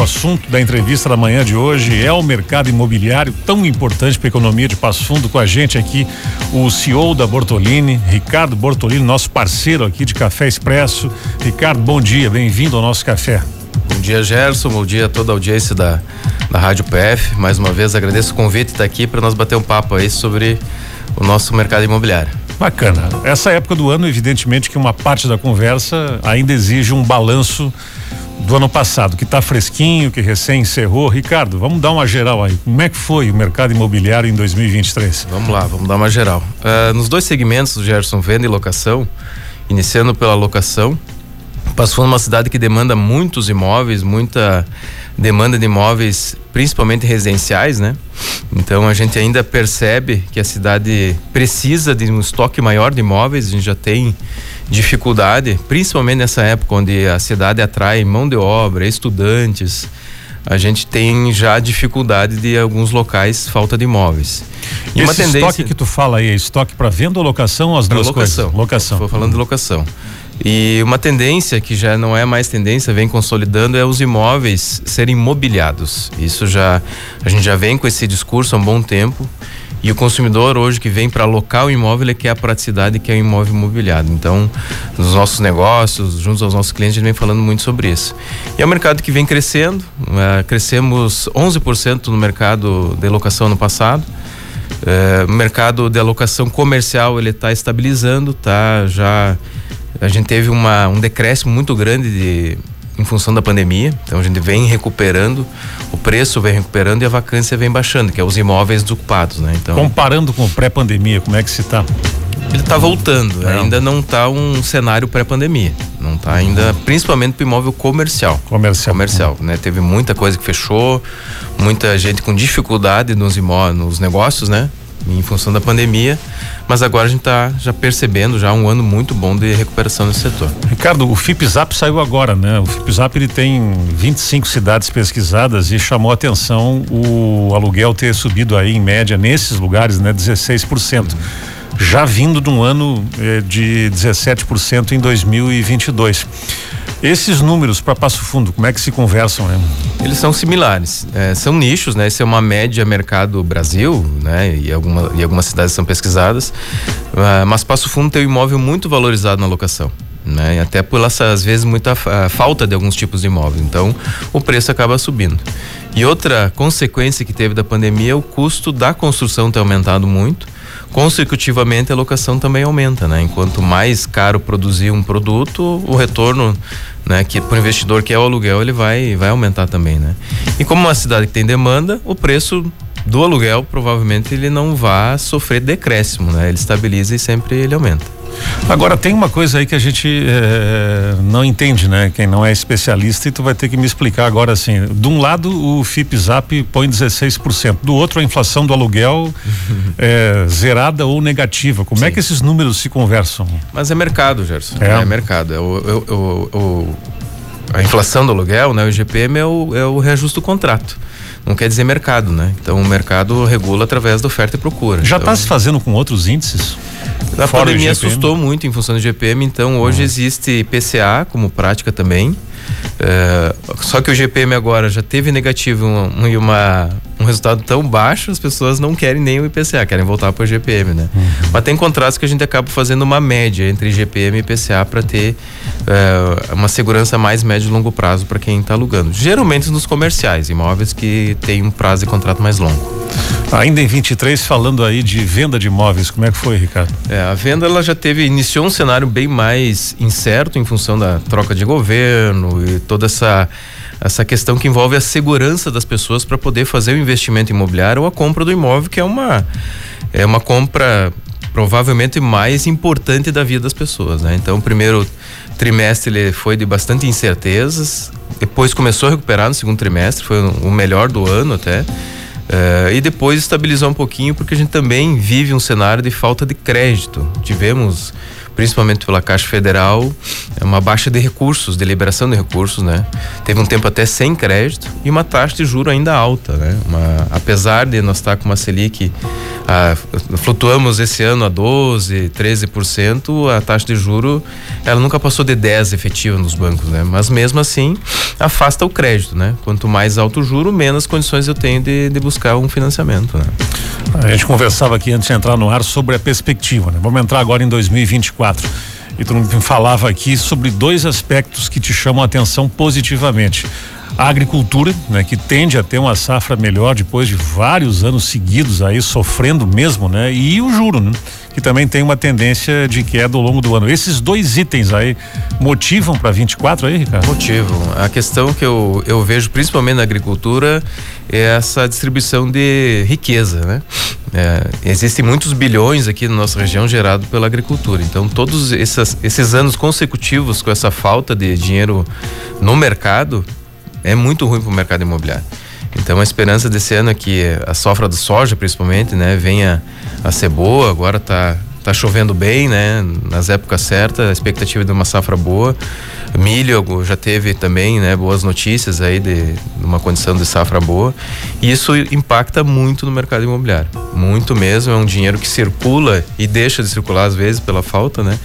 o assunto da entrevista da manhã de hoje é o mercado imobiliário, tão importante para a economia de Passo Fundo. Com a gente aqui, o CEO da Bortolini, Ricardo Bortolini, nosso parceiro aqui de Café Expresso. Ricardo, bom dia, bem-vindo ao nosso café. Bom dia, Gerson. Bom dia a toda a audiência da, da Rádio PF. Mais uma vez agradeço o convite de estar aqui para nós bater um papo aí sobre o nosso mercado imobiliário. Bacana. Essa época do ano, evidentemente que uma parte da conversa ainda exige um balanço do ano passado, que está fresquinho, que recém encerrou. Ricardo, vamos dar uma geral aí. Como é que foi o mercado imobiliário em 2023? Vamos lá, vamos dar uma geral. Uh, nos dois segmentos Gerson, venda e locação, iniciando pela locação, Passou numa cidade que demanda muitos imóveis, muita demanda de imóveis, principalmente residenciais, né? Então a gente ainda percebe que a cidade precisa de um estoque maior de imóveis, a gente já tem dificuldade, principalmente nessa época onde a cidade atrai mão de obra, estudantes, a gente tem já dificuldade de alguns locais falta de imóveis. E, e uma tendência estoque que tu fala aí, é estoque para venda ou locação ou as duas locação. coisas? Locação. Estou falando de locação. E uma tendência que já não é mais tendência, vem consolidando, é os imóveis serem mobiliados. Isso já a gente já vem com esse discurso há um bom tempo. E o consumidor hoje que vem para alocar o imóvel ele quer a praticidade que é o imóvel imobiliado. Então, nos nossos negócios, juntos aos nossos clientes, a gente vem falando muito sobre isso. E é um mercado que vem crescendo. Uh, crescemos 11% no mercado de locação no passado. Uh, o mercado de alocação comercial ele está estabilizando, tá já a gente teve uma, um decréscimo muito grande de, em função da pandemia. Então a gente vem recuperando, o preço vem recuperando e a vacância vem baixando, que é os imóveis desocupados, né? Então comparando com pré-pandemia, como é que se está? Ele está voltando, é. ainda não está um cenário pré-pandemia. Não está ainda, principalmente para imóvel comercial. Comercial. Comercial, né? Teve muita coisa que fechou, muita gente com dificuldade nos imóveis, nos negócios, né? Em função da pandemia, mas agora a gente está já percebendo já um ano muito bom de recuperação nesse setor. Ricardo, o FIPZAP saiu agora, né? O FIPZAP ele tem 25 cidades pesquisadas e chamou atenção o aluguel ter subido aí em média nesses lugares, né, 16%. Uhum. Já vindo de um ano eh, de 17% em 2022. Esses números para Passo Fundo, como é que se conversam, né? Eles são similares, é, são nichos, né? Esse é uma média mercado Brasil, né? E, alguma, e algumas cidades são pesquisadas, uh, mas Passo Fundo tem um imóvel muito valorizado na locação. Né? Até por às vezes, muita falta de alguns tipos de imóveis. Então, o preço acaba subindo. E outra consequência que teve da pandemia é o custo da construção ter aumentado muito consecutivamente a locação também aumenta, né? Enquanto mais caro produzir um produto, o retorno, né, que para o investidor que é o aluguel, ele vai vai aumentar também, né? E como uma cidade que tem demanda, o preço do aluguel provavelmente ele não vai sofrer decréscimo, né? Ele estabiliza e sempre ele aumenta. Agora tem uma coisa aí que a gente é, não entende, né? Quem não é especialista e tu vai ter que me explicar agora assim. De um lado o FIPZAP põe 16%, do outro a inflação do aluguel é, zerada ou negativa. Como é Sim. é que esses números se conversam? Mas é mercado, Gerson. É, é mercado. É o, o, o, o, a inflação do aluguel, né? O IGPM é o, é o reajuste do contrato não quer dizer mercado, né? Então o mercado regula através da oferta e procura. Já está então, se fazendo com outros índices? A pandemia assustou muito em função do GPM, então hoje uhum. existe PCA como prática também. É, só que o GPM agora já teve negativo um, um, uma, um resultado tão baixo, as pessoas não querem nem o IPCA, querem voltar para o GPM, né? Uhum. Mas tem contratos que a gente acaba fazendo uma média entre GPM e IPCA para ter é, uma segurança mais médio e longo prazo para quem está alugando. Geralmente nos comerciais, imóveis que têm um prazo de contrato mais longo. Ainda em 23, falando aí de venda de imóveis, como é que foi, Ricardo? É, a venda ela já teve, iniciou um cenário bem mais incerto em função da troca de governo e toda essa essa questão que envolve a segurança das pessoas para poder fazer o investimento imobiliário ou a compra do imóvel, que é uma é uma compra provavelmente mais importante da vida das pessoas, né? Então, o primeiro trimestre ele foi de bastante incertezas, depois começou a recuperar no segundo trimestre, foi o melhor do ano até. Uh, e depois estabilizou um pouquinho porque a gente também vive um cenário de falta de crédito. Tivemos principalmente pela Caixa Federal, é uma baixa de recursos, de liberação de recursos, né? Teve um tempo até sem crédito e uma taxa de juro ainda alta, né? Uma, apesar de nós estar com uma Selic, ah, flutuamos esse ano a 12, 13%, a taxa de juro ela nunca passou de 10 efetiva nos bancos, né? Mas mesmo assim afasta o crédito, né? Quanto mais alto o juro, menos condições eu tenho de, de buscar um financiamento, né? A gente conversava aqui antes de entrar no ar sobre a perspectiva, né? Vamos entrar agora em 2024. E tu falava aqui sobre dois aspectos que te chamam a atenção positivamente. A agricultura, né, que tende a ter uma safra melhor depois de vários anos seguidos aí sofrendo mesmo, né? E o juro, né? Que também tem uma tendência de queda ao longo do ano. Esses dois itens aí motivam para 24 aí, Ricardo? Motivam. A questão que eu, eu vejo principalmente na agricultura é essa distribuição de riqueza, né? É, existem muitos bilhões aqui na nossa região gerado pela agricultura. Então, todos esses, esses anos consecutivos com essa falta de dinheiro no mercado é muito ruim para o mercado imobiliário. Então, a esperança desse ano é que a sofra do soja, principalmente, né, venha a ser boa. Agora está tá chovendo bem, né? Nas épocas certas, a expectativa de uma safra boa. Milho já teve também, né? Boas notícias aí de, uma condição de safra boa. E isso impacta muito no mercado imobiliário. Muito mesmo. É um dinheiro que circula e deixa de circular às vezes pela falta, né?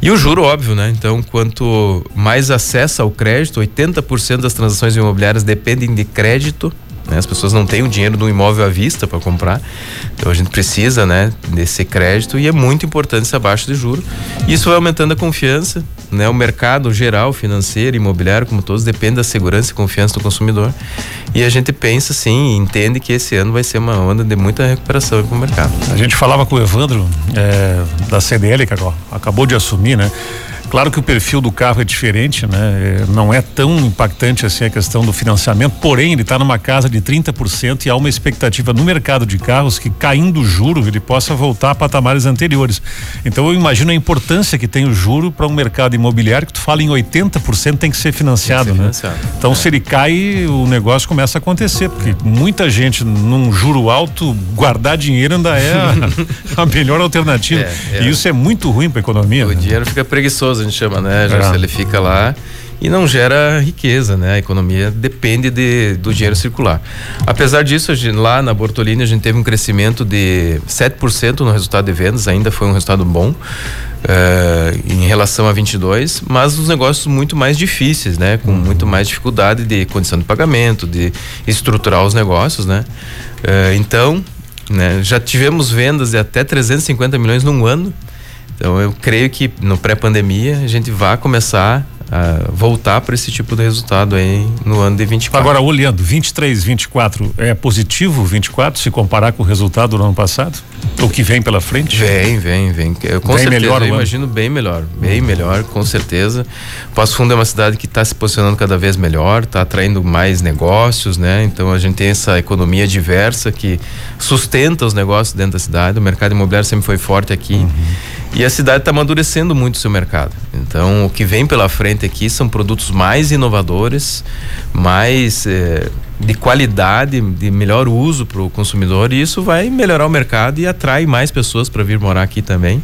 E o juro, óbvio, né? Então, quanto mais acesso ao crédito, 80% das transações imobiliárias dependem de crédito né? As pessoas não têm o dinheiro do imóvel à vista para comprar. Então a gente precisa né, desse crédito e é muito importante essa baixa de juros. Isso vai aumentando a confiança. Né? O mercado geral, financeiro, imobiliário, como todos, depende da segurança e confiança do consumidor. E a gente pensa sim, entende que esse ano vai ser uma onda de muita recuperação para o mercado. A gente falava com o Evandro é, da CDL, que acabou de assumir, né? Claro que o perfil do carro é diferente, né? É, não é tão impactante assim a questão do financiamento, porém ele está numa casa de 30% e há uma expectativa no mercado de carros que caindo o juro ele possa voltar a patamares anteriores. Então eu imagino a importância que tem o juro para um mercado imobiliário que tu fala em 80% tem que ser financiado, que ser né? Financiado. Então é. se ele cai, o negócio começa a acontecer, porque muita gente num juro alto guardar dinheiro ainda é a, a melhor alternativa. É, é. E isso é muito ruim para a economia. O né? dinheiro fica preguiçoso a gente chama, né? Já é. ele fica lá e não gera riqueza, né? A economia depende de, do dinheiro circular. Apesar disso, gente, lá na Bortolini a gente teve um crescimento de 7% no resultado de vendas, ainda foi um resultado bom uh, em relação a 22, mas os negócios muito mais difíceis, né? Com muito mais dificuldade de condição de pagamento, de estruturar os negócios, né? Uh, então, né, já tivemos vendas de até 350 milhões num ano, então eu creio que no pré-pandemia a gente vai começar a voltar para esse tipo de resultado aí no ano de 24. Agora olhando 23, 24 é positivo 24 se comparar com o resultado do ano passado? O que vem pela frente? Vem, vem, vem. Eu, com bem certeza, melhor, eu imagino bem melhor, bem melhor, com certeza. Passo Fundo é uma cidade que está se posicionando cada vez melhor, está atraindo mais negócios, né? Então a gente tem essa economia diversa que sustenta os negócios dentro da cidade. O mercado imobiliário sempre foi forte aqui. Uhum. E a cidade está amadurecendo muito o seu mercado. Então, o que vem pela frente aqui são produtos mais inovadores, mais eh, de qualidade, de melhor uso para o consumidor, e isso vai melhorar o mercado e atrai mais pessoas para vir morar aqui também.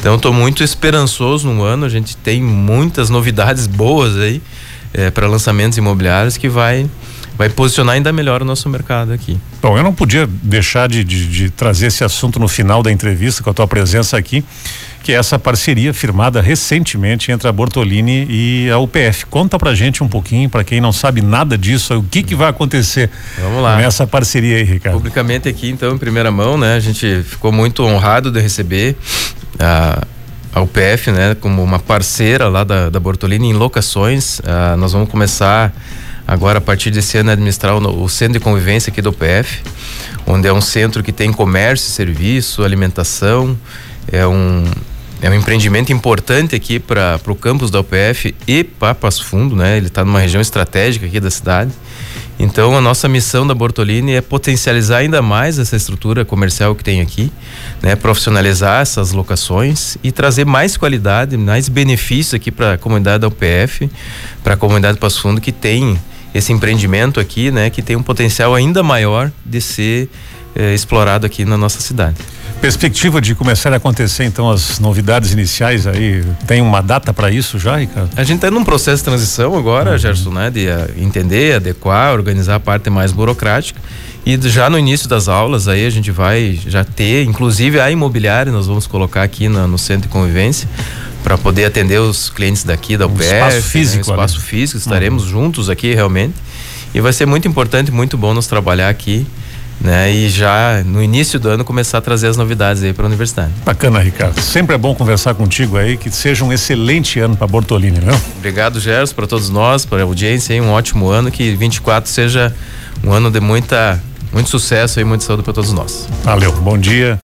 Então, estou muito esperançoso no ano. A gente tem muitas novidades boas aí eh, para lançamentos imobiliários que vai vai posicionar ainda melhor o nosso mercado aqui. Bom, eu não podia deixar de, de, de, trazer esse assunto no final da entrevista com a tua presença aqui, que é essa parceria firmada recentemente entre a Bortolini e a UPF. Conta pra gente um pouquinho, para quem não sabe nada disso, o que que vai acontecer Vamos lá. nessa parceria aí, Ricardo. Publicamente aqui, então, em primeira mão, né? A gente ficou muito honrado de receber a a UPF, né, como uma parceira lá da, da Bortolini em locações. Uh, nós vamos começar agora a partir desse ano administrar o, o centro de convivência aqui do UPF, onde é um centro que tem comércio, serviço, alimentação, é um é um empreendimento importante aqui para o campus da UPF e para Passo Fundo, né? Ele está numa região estratégica aqui da cidade. Então, a nossa missão da Bortolini é potencializar ainda mais essa estrutura comercial que tem aqui, né? Profissionalizar essas locações e trazer mais qualidade, mais benefícios aqui para a comunidade da UPF, para a comunidade Passo Fundo que tem esse empreendimento aqui, né, que tem um potencial ainda maior de ser eh, explorado aqui na nossa cidade. Perspectiva de começar a acontecer então as novidades iniciais aí, tem uma data para isso já, Ricardo? A gente está num processo de transição agora, uhum. Gerson, né? De uh, entender, adequar, organizar a parte mais burocrática. E já no início das aulas aí a gente vai já ter, inclusive a imobiliária, nós vamos colocar aqui no, no centro de convivência para poder atender os clientes daqui da UPF. Um espaço né, físico. Né? Espaço físico, estaremos uhum. juntos aqui realmente. E vai ser muito importante, muito bom nos trabalhar aqui. Né, e já no início do ano começar a trazer as novidades aí para a universidade. Bacana, Ricardo. Sempre é bom conversar contigo aí, que seja um excelente ano para Bortolini, né? Obrigado, Gerson, para todos nós, para a audiência, aí, um ótimo ano, que 24 seja um ano de muita muito sucesso e muita saúde para todos nós. Valeu, bom dia.